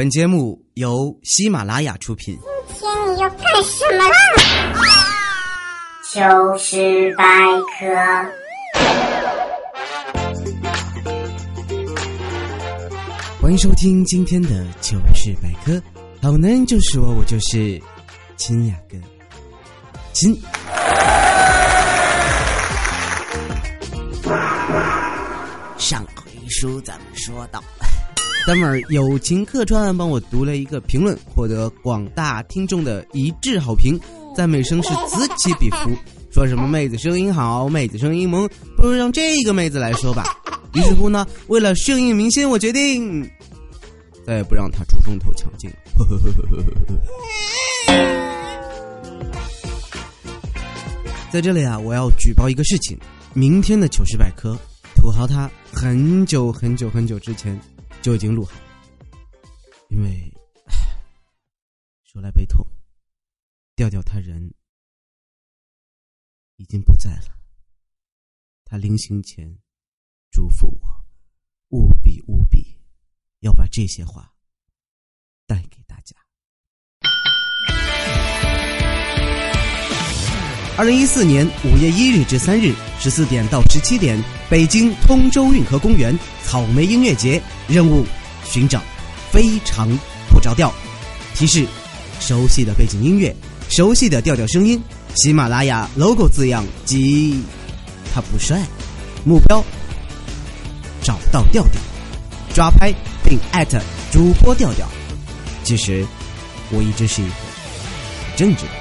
本节目由喜马拉雅出品。今天你要干什么啦？糗事百科。欢迎收听今天的糗事百科。好男人就是我，我就是金雅哥，金。上回书咱们说到，哥们儿友情客串帮我读了一个评论，获得广大听众的一致好评，赞美声是此起彼伏，说什么妹子声音好，妹子声音萌，不如让这个妹子来说吧。于是乎呢，为了顺应民心，我决定再也不让她出风头抢镜。在这里啊，我要举报一个事情：明天的糗事百科，土豪他很久很久很久之前就已经录好，因为说来悲痛，调调他人已经不在了。他临行前嘱咐我，务必务必要把这些话带给二零一四年五月一日至三日，十四点到十七点，北京通州运河公园草莓音乐节任务寻找非常不着调。提示：熟悉的背景音乐，熟悉的调调声音，喜马拉雅 logo 字样及他不帅。目标：找到调调，抓拍并艾特主播调调。其实，我一直是一个很正直的。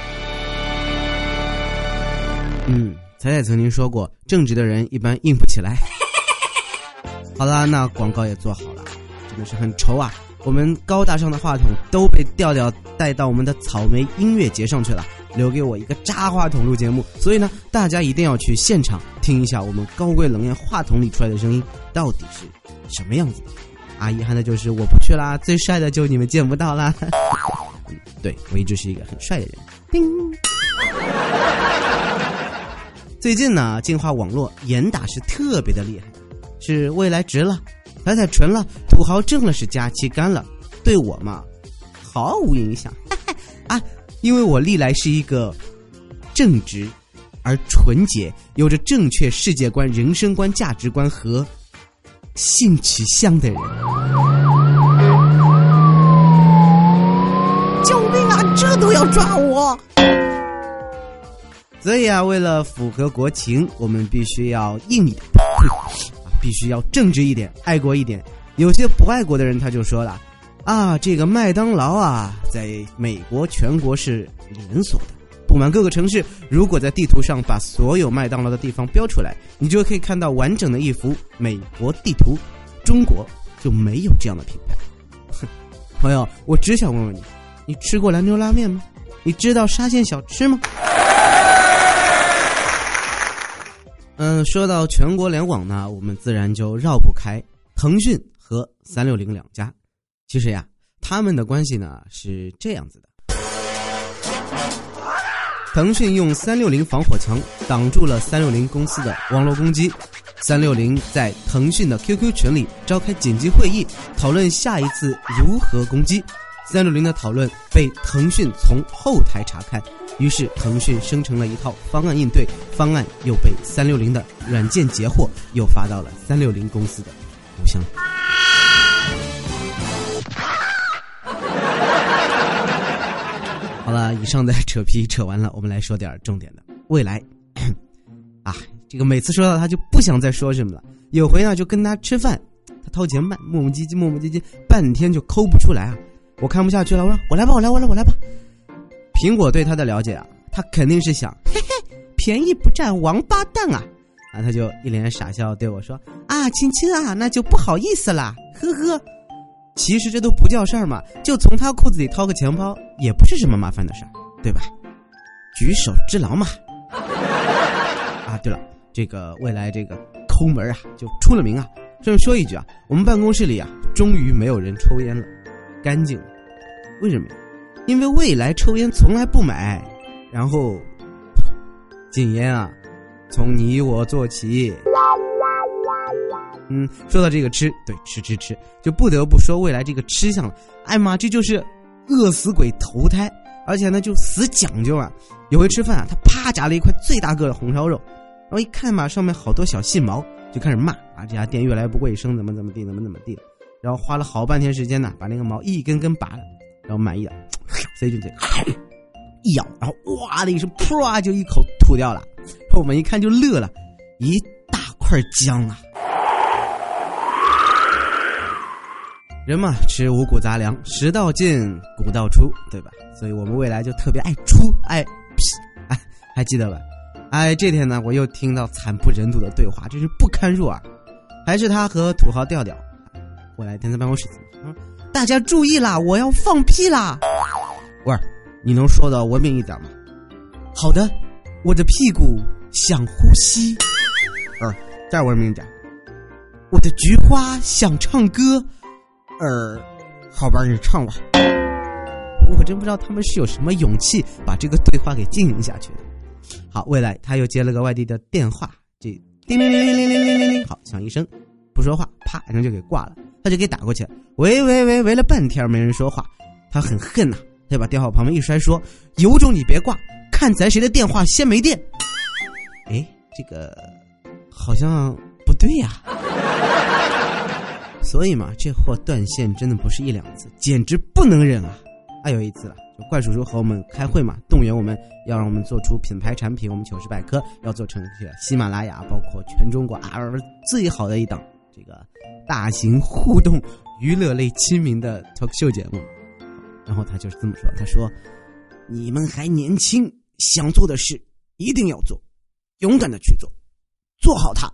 嗯，彩彩曾经说过，正直的人一般硬不起来。好啦，那广告也做好了，真的是很愁啊！我们高大上的话筒都被调调带到我们的草莓音乐节上去了，留给我一个渣话筒录节目。所以呢，大家一定要去现场听一下我们高贵冷艳话筒里出来的声音到底是什么样子的。啊，遗憾的就是我不去啦，最帅的就你们见不到啦。对我一直是一个很帅的人。叮。最近呢，进化网络严打是特别的厉害，是未来值了，彩彩纯了，土豪挣了，是假期干了，对我嘛毫无影响哈哈 啊，因为我历来是一个正直而纯洁，有着正确世界观、人生观、价值观和性取向的人。救命啊！这都要抓我！所以啊，为了符合国情，我们必须要硬一点，必须要正直一点，爱国一点。有些不爱国的人他就说了：“啊，这个麦当劳啊，在美国全国是连锁的，布满各个城市。如果在地图上把所有麦当劳的地方标出来，你就可以看到完整的一幅美国地图。中国就没有这样的品牌。”哼，朋友，我只想问问你，你吃过兰州拉面吗？你知道沙县小吃吗？嗯，说到全国联网呢，我们自然就绕不开腾讯和三六零两家。其实呀，他们的关系呢是这样子的：腾讯用三六零防火墙挡住了三六零公司的网络攻击，三六零在腾讯的 QQ 群里召开紧急会议，讨论下一次如何攻击。三六零的讨论被腾讯从后台查看。于是，腾讯生成了一套方案应对方案，又被三六零的软件截获，又发到了三六零公司的邮箱。好了，以上的扯皮扯完了，我们来说点重点的。未来，啊，这个每次说到他就不想再说什么了。有回呢，就跟他吃饭，他掏钱慢，磨磨唧唧，磨磨唧唧，半天就抠不出来啊！我看不下去了，我说我来吧，我来，我来，我来吧。苹果对他的了解啊，他肯定是想，嘿嘿，便宜不占王八蛋啊！啊，他就一脸傻笑对我说：“啊，亲亲啊，那就不好意思啦，呵呵。”其实这都不叫事儿嘛，就从他裤子里掏个钱包，也不是什么麻烦的事儿，对吧？举手之劳嘛。啊，对了，这个未来这个抠门啊，就出了名啊。顺便说一句啊，我们办公室里啊，终于没有人抽烟了，干净了。为什么呀？因为未来抽烟从来不买，然后禁烟啊，从你我做起。嗯，说到这个吃，对，吃吃吃，就不得不说未来这个吃相了。哎妈，这就是饿死鬼投胎，而且呢就死讲究啊。有回吃饭啊，他啪夹了一块最大个的红烧肉，然后一看嘛，上面好多小细毛，就开始骂啊，这家店越来越不卫生，怎么怎么地，怎么怎么地。然后花了好半天时间呢，把那个毛一根根拔了，然后满意了，塞进嘴，一咬，然后哇的一声，噗啊就一口吐掉了。我们一看就乐了，一大块姜啊！人嘛，吃五谷杂粮，食道进，谷道出，对吧？所以我们未来就特别爱出，爱屁，哎，还记得吧？哎，这天呢，我又听到惨不忍睹的对话，真是不堪入耳。还是他和土豪调调，我来天在办公室，嗯，大家注意啦，我要放屁啦！喂，你能说的文明一点吗？好的，我的屁股想呼吸。呃，再文明点。我的菊花想唱歌。呃，好吧，你唱吧。我真不知道他们是有什么勇气把这个对话给进行下去的。好，未来他又接了个外地的电话，这叮铃铃铃铃铃铃铃铃，好响一声，不说话，啪一声就给挂了。他就给打过去，喂喂喂，喂了半天没人说话，他很恨呐，他就把电话旁边一摔，说：“有种你别挂，看咱谁的电话先没电。”哎，这个好像不对呀。所以嘛，这货断线真的不是一两次，简直不能忍啊！还有一次了，就怪叔叔和我们开会嘛，动员我们要让我们做出品牌产品，我们糗事百科要做成这个喜马拉雅，包括全中国啊最好的一档这个大型互动娱乐类亲民的 talk show 节目。然后他就是这么说：“他说，你们还年轻，想做的事一定要做，勇敢的去做，做好它，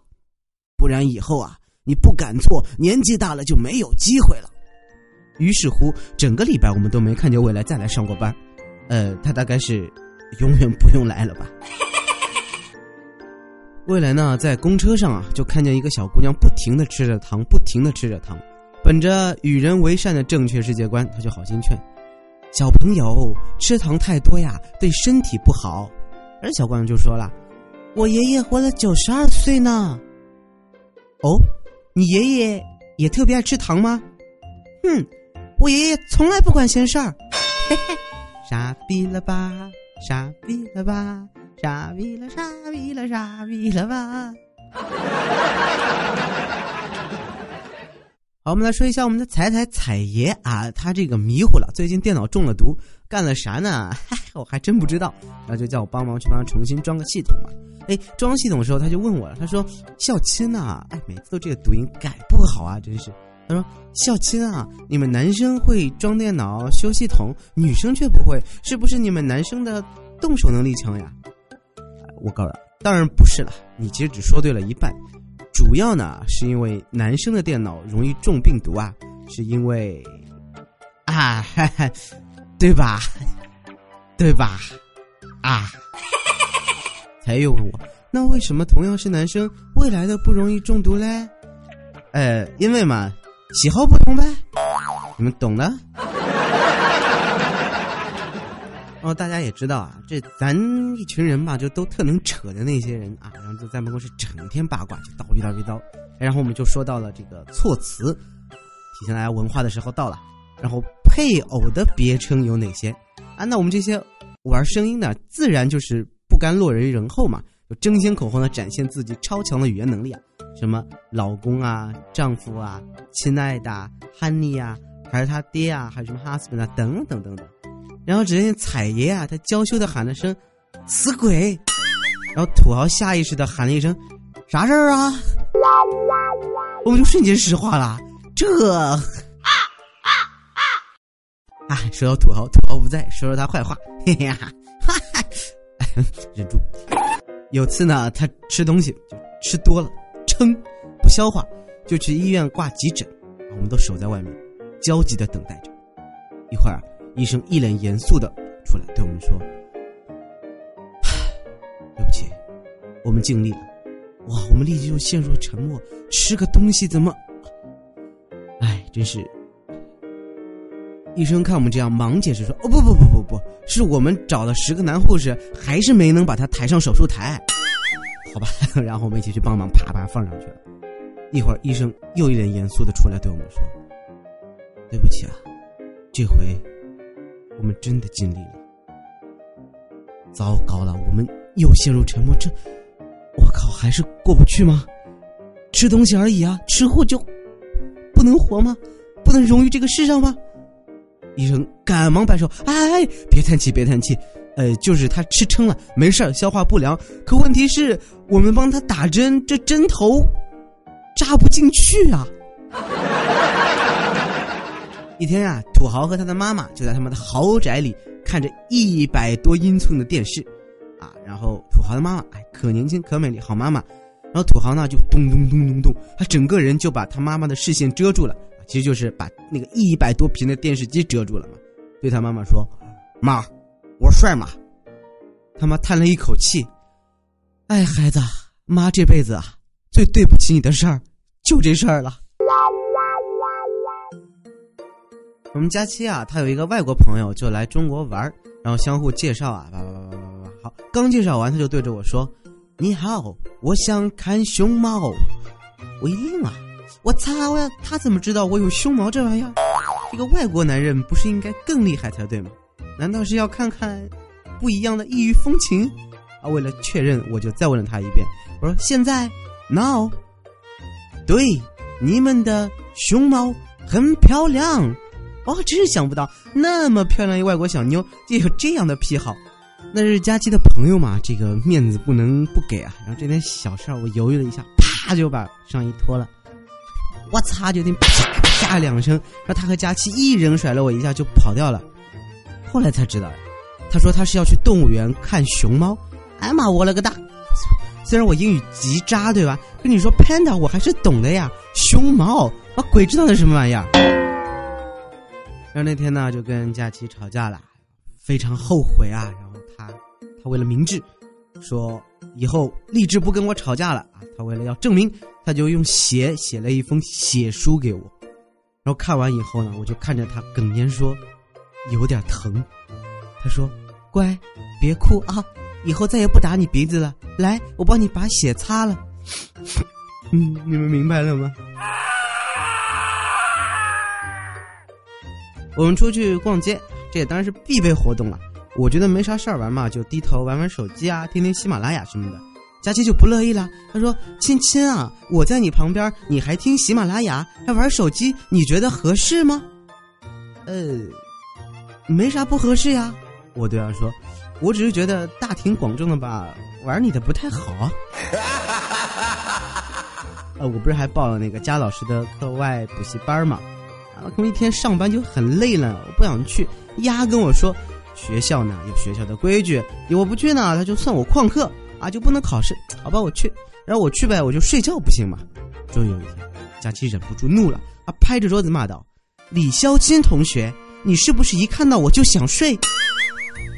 不然以后啊。”你不敢做，年纪大了就没有机会了。于是乎，整个礼拜我们都没看见未来再来上过班。呃，他大概是永远不用来了吧？未来呢，在公车上啊，就看见一个小姑娘不停的吃着糖，不停的吃着糖。本着与人为善的正确世界观，他就好心劝小朋友吃糖太多呀，对身体不好。而小姑娘就说了：“我爷爷活了九十二岁呢。”哦。你爷爷也特别爱吃糖吗？哼，我爷爷从来不管闲事儿。嘿嘿，傻逼了吧，傻逼了吧，傻逼了，傻逼了，傻逼了吧。好，我们来说一下我们的彩彩彩爷啊，他这个迷糊了，最近电脑中了毒，干了啥呢？我还真不知道，然后就叫我帮忙去帮他重新装个系统嘛。哎，装系统的时候他就问我了，他说：“孝亲呐，哎，每次都这个读音改不好啊，真是。”他说：“孝亲啊，你们男生会装电脑修系统，女生却不会，是不是你们男生的动手能力强呀？”我告诉他，当然不是了，你其实只说对了一半，主要呢是因为男生的电脑容易中病毒啊，是因为啊，对吧？对吧？啊。才又问我，那为什么同样是男生，未来的不容易中毒嘞？呃，因为嘛，喜好不同呗，你们懂的。然后大家也知道啊，这咱一群人吧，就都特能扯的那些人啊，然后就在办公室成天八卦，就叨逼叨逼叨。然后我们就说到了这个措辞，体现大家文化的时候到了。然后配偶的别称有哪些啊？那我们这些玩声音的，自然就是。不甘落人人后嘛，就争先恐后的展现自己超强的语言能力啊，什么老公啊、丈夫啊、亲爱的、honey 啊，还是他爹啊，还是什么 husband 啊，等等等等。然后只见彩爷啊，他娇羞的喊了声“死鬼”，然后土豪下意识的喊了一声“啥事儿啊”，我们就瞬间石化了。这啊啊啊！啊，说到土豪，土豪不在，说说他坏话，嘿嘿哈哈。忍住。有次呢，他吃东西就吃多了，撑不消化，就去医院挂急诊。我们都守在外面，焦急的等待着。一会儿，医生一脸严肃的出来对我们说：“ 对不起，我们尽力了。”哇，我们立即就陷入沉默。吃个东西怎么？哎，真是。医生看我们这样，忙解释说：“哦不不不不不，是我们找了十个男护士，还是没能把他抬上手术台，好吧？然后我们一起去帮忙，啪啪放上去了。一会儿医生又一脸严肃的出来对我们说：“对不起啊，这回我们真的尽力了。”糟糕了，我们又陷入沉默。这，我靠，还是过不去吗？吃东西而已啊，吃货就不能活吗？不能融于这个世上吗？医生赶忙摆手：“哎，别叹气，别叹气。呃，就是他吃撑了，没事消化不良。可问题是我们帮他打针，这针头扎不进去啊。”一天啊，土豪和他的妈妈就在他们的豪宅里看着一百多英寸的电视，啊，然后土豪的妈妈哎，可年轻可美丽，好妈妈。然后土豪呢就咚咚咚咚咚，他整个人就把他妈妈的视线遮住了，其实就是把那个一百多平的电视机遮住了嘛。对他妈妈说：“妈，我帅吗？”他妈叹了一口气：“哎，孩子，妈这辈子啊，最对不起你的事儿，就这事儿了。”我们佳期啊，他有一个外国朋友就来中国玩然后相互介绍啊，叭叭叭叭叭叭。好，刚介绍完，他就对着我说：“你好，我想看熊猫。”我一愣啊，我操呀，他怎么知道我有胸毛这玩意儿？这个外国男人不是应该更厉害才对吗？难道是要看看不一样的异域风情？啊，为了确认，我就再问了他一遍，我说：“现在，now，对，你们的熊猫很漂亮。”哦，真是想不到，那么漂亮一外国小妞就有这样的癖好。那是佳期的朋友嘛，这个面子不能不给啊。然后这点小事儿，我犹豫了一下，啪就把上衣脱了。我擦，就听啪啪两声，然后他和佳期一人甩了我一下就跑掉了。后来才知道，他说他是要去动物园看熊猫。哎妈，我了个大！虽然我英语极渣，对吧？跟你说 panda 我还是懂的呀，熊猫啊，鬼知道那什么玩意儿。然后那天呢，就跟佳琪吵架了，非常后悔啊。然后他，他为了明智，说以后立志不跟我吵架了啊。他为了要证明，他就用血写了一封血书给我。然后看完以后呢，我就看着他哽咽说，有点疼。他说：“乖，别哭啊，以后再也不打你鼻子了。来，我帮你把血擦了。” 嗯，你们明白了吗？我们出去逛街，这也当然是必备活动了。我觉得没啥事儿玩嘛，就低头玩玩手机啊，听听喜马拉雅什么的。佳琪就不乐意了，他说：“亲亲啊，我在你旁边，你还听喜马拉雅，还玩手机，你觉得合适吗？”呃，没啥不合适呀。我对他说：“我只是觉得大庭广众的吧，玩你的不太好。”呃，我不是还报了那个佳老师的课外补习班吗？啊，他们一天上班就很累了，我不想去。丫跟我说，学校呢有学校的规矩，我不去呢，他就算我旷课啊，就不能考试。好吧，我去，然后我去呗，我就睡觉不行吗？终于有一天，佳琪忍不住怒了，啊，拍着桌子骂道：“李潇金同学，你是不是一看到我就想睡？”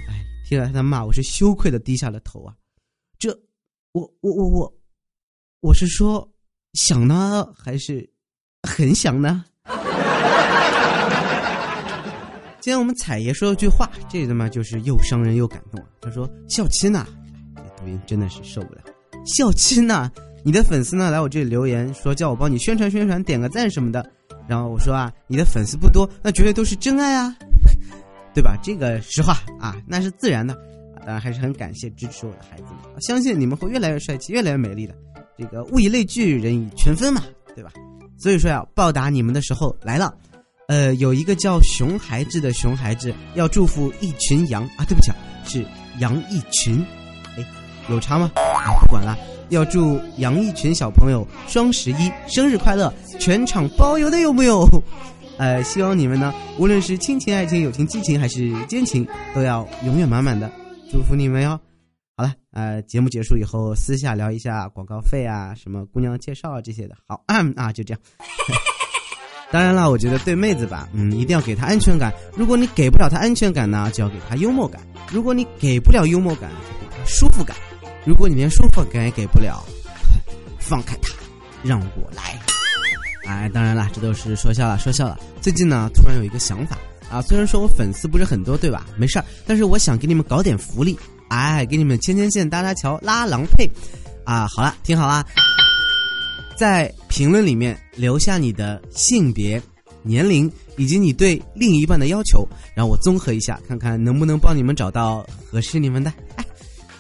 哎，听了他的骂，我是羞愧的低下了头啊。这，我我我我，我是说想呢，还是很想呢？今天我们彩爷说了句话，这他妈就是又伤人又感动啊！他说：“孝亲呐，这抖音真的是受不了。孝亲呐，你的粉丝呢来我这里留言说叫我帮你宣传宣传，点个赞什么的。然后我说啊，你的粉丝不多，那绝对都是真爱啊，对吧？这个实话啊，那是自然的。当然还是很感谢支持我的孩子们，相信你们会越来越帅气，越来越美丽的。这个物以类聚，人以群分嘛，对吧？所以说呀，报答你们的时候来了。”呃，有一个叫熊孩子的熊孩子要祝福一群羊啊，对不起，啊，是羊一群，哎，有差吗？啊，不管了，要祝杨一群小朋友双十一生日快乐，全场包邮的有没有？呃，希望你们呢，无论是亲情、爱情、友情、激情还是奸情，都要永远满满的，祝福你们哟。好了，呃，节目结束以后私下聊一下广告费啊，什么姑娘介绍啊这些的。好 啊，就这样。当然了，我觉得对妹子吧，嗯，一定要给她安全感。如果你给不了她安全感呢，就要给她幽默感；如果你给不了幽默感，给她舒服感；如果你连舒服感也给不了，放开她，让我来。哎，当然了，这都是说笑了，说笑了。最近呢，突然有一个想法啊，虽然说我粉丝不是很多，对吧？没事儿，但是我想给你们搞点福利，哎，给你们牵牵线、搭搭桥、拉郎配。啊，好了，听好了。在评论里面留下你的性别、年龄以及你对另一半的要求，然后我综合一下，看看能不能帮你们找到合适你们的。哎，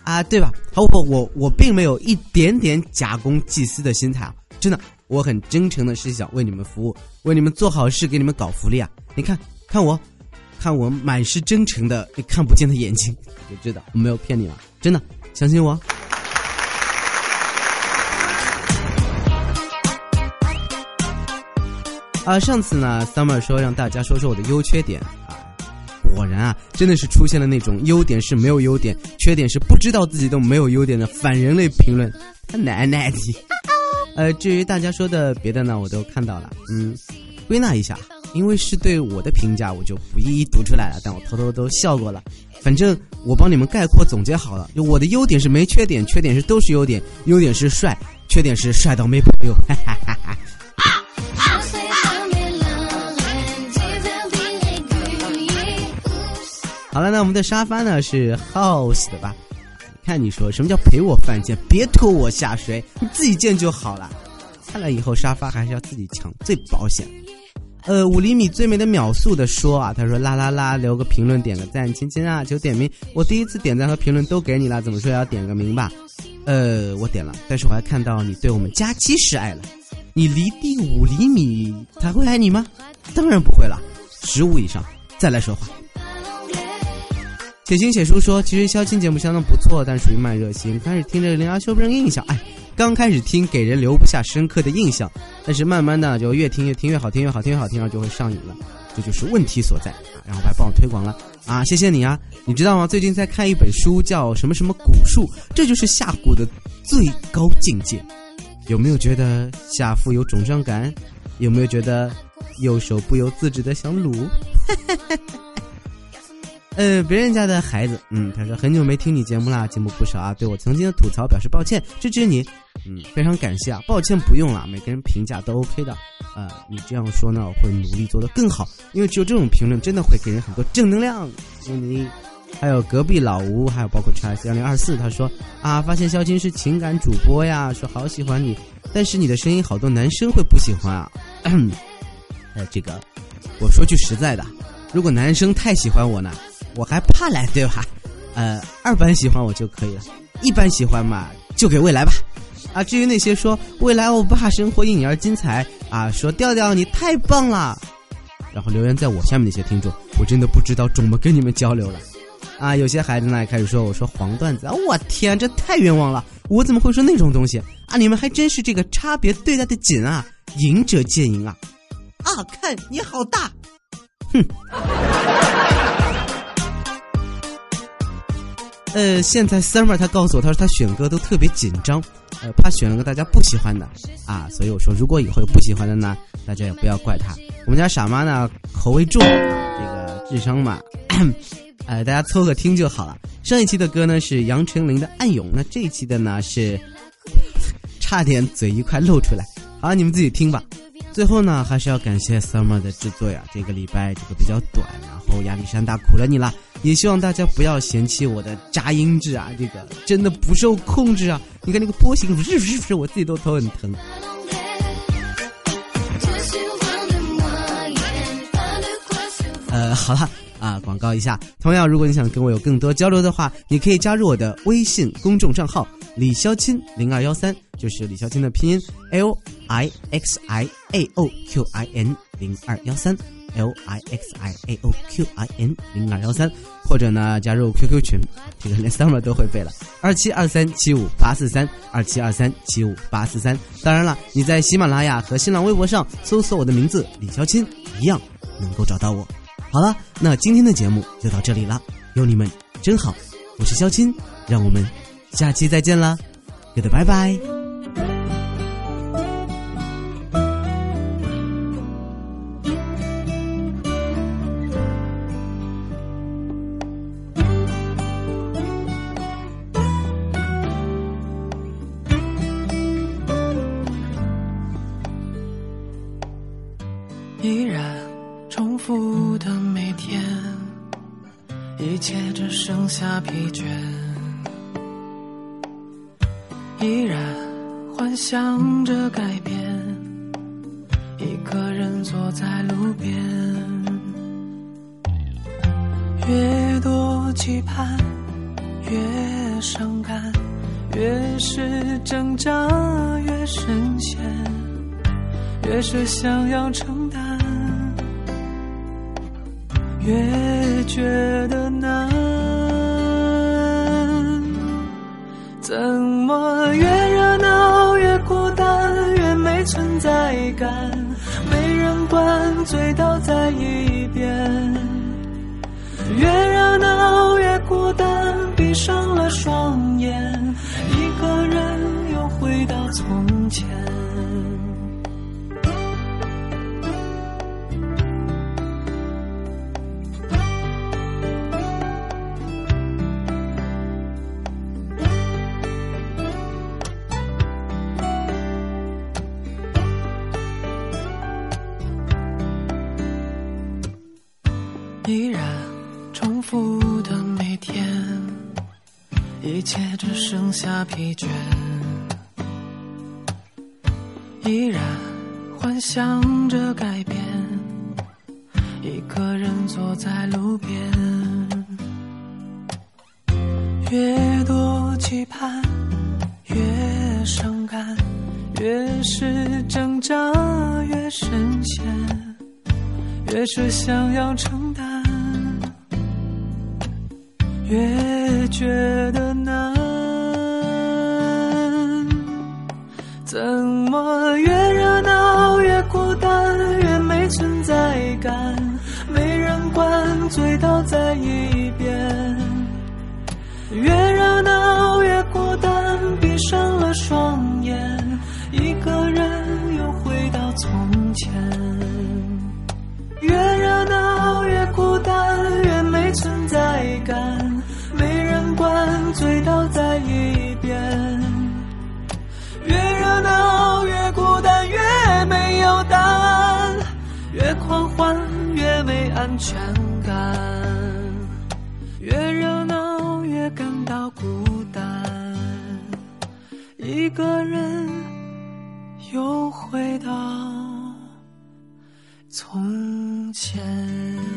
啊，对吧？好，我我我并没有一点点假公济私的心态啊，真的，我很真诚的是想为你们服务，为你们做好事，给你们搞福利啊！你看看我，看我满是真诚的你看不见的眼睛，就知道我没有骗你了，真的，相信我。啊，上次呢，Summer 说让大家说说我的优缺点啊，果然啊，真的是出现了那种优点是没有优点，缺点是不知道自己都没有优点的反人类评论，他奶奶的！呃，至于大家说的别的呢，我都看到了，嗯，归纳一下，因为是对我的评价，我就不一一读出来了，但我偷偷都笑过了。反正我帮你们概括总结好了，就我的优点是没缺点，缺点是都是优点，优点是帅，缺点是帅到没朋友。哈哈哈哈。好了，那我们的沙发呢是 House 的吧？看你说什么叫陪我犯贱，别拖我下水，你自己见就好了。看来以后沙发还是要自己抢最保险。呃，五厘米最美的秒速的说啊，他说啦啦啦，留个评论点个赞，亲亲啊，求点名。我第一次点赞和评论都给你了，怎么说要点个名吧？呃，我点了，但是我还看到你对我们佳期示爱了。你离地五厘米，他会爱你吗？当然不会了，十五以上再来说话。写信写书说，其实相亲节目相当不错，但属于慢热型。开始听着零阿修不人印象，哎，刚开始听给人留不下深刻的印象，但是慢慢的就越听越听越好听越好听越好听，然后就会上瘾了，这就是问题所在啊！然后还帮我推广了啊，谢谢你啊！你知道吗？最近在看一本书，叫什么什么蛊术，这就是下蛊的最高境界。有没有觉得下腹有肿胀感？有没有觉得右手不由自主的想撸？呃，别人家的孩子，嗯，他说很久没听你节目啦，进步不少啊，对我曾经的吐槽表示抱歉，支持你，嗯，非常感谢啊，抱歉不用了，每个人评价都 OK 的，呃，你这样说呢，我会努力做得更好，因为只有这种评论真的会给人很多正能量。你还有隔壁老吴，还有包括 c h s 幺零二四，他说啊，发现肖金是情感主播呀，说好喜欢你，但是你的声音好多男生会不喜欢啊，呃，这个我说句实在的，如果男生太喜欢我呢？我还怕来对吧？呃，二班喜欢我就可以了，一般喜欢嘛就给未来吧。啊，至于那些说未来欧巴生活因你而精彩啊，说调调你太棒了，然后留言在我下面那些听众，我真的不知道怎么跟你们交流了。啊，有些孩子呢开始说我说黄段子啊，我天，这太冤枉了，我怎么会说那种东西啊？你们还真是这个差别对待的紧啊，赢者见赢啊！啊，看你好大，哼。呃，现在 Summer 他告诉我，他说他选歌都特别紧张，呃，怕选了个大家不喜欢的啊，所以我说如果以后有不喜欢的呢，大家也不要怪他。我们家傻妈呢口味重，这个智商嘛，呃，大家凑合听就好了。上一期的歌呢是杨丞琳的《暗涌》，那这一期的呢是差点嘴一块露出来，好，你们自己听吧。最后呢，还是要感谢 Summer 的制作呀。这个礼拜这个比较短，然后亚历山大苦了你了。也希望大家不要嫌弃我的扎音质啊，这个真的不受控制啊。你看那个波形，是不是是？我自己都头很疼。呃，好了啊，广告一下。同样，如果你想跟我有更多交流的话，你可以加入我的微信公众账号李潇钦零二幺三。就是李潇钦的拼音 L I X I A O Q I N 零二幺三 L I X I A O Q I N 零二幺三，或者呢加入 QQ 群，这个连 summer 都会背了，二七二三七五八四三二七二三七五八四三。当然了，你在喜马拉雅和新浪微博上搜索我的名字李潇钦，一样能够找到我。好了，那今天的节目就到这里了，有你们真好，我是肖钦，让我们下期再见了，Goodbye bye。依然重复的每天，一切只剩下疲倦。越是挣扎越深陷，越是想要承担，越觉得难。怎么越热闹越孤单，越没存在感，没人管，醉倒在一边。越热闹越孤单，闭上了双眼，前。依然重复的每天，一切只剩下疲倦。依然幻想着改变，一个人坐在路边。越多期盼，越伤感，越是挣扎越深陷。越是想要承担，越觉得难。怎么醉倒在夜全感，越热闹越感到孤单，一个人又回到。从前。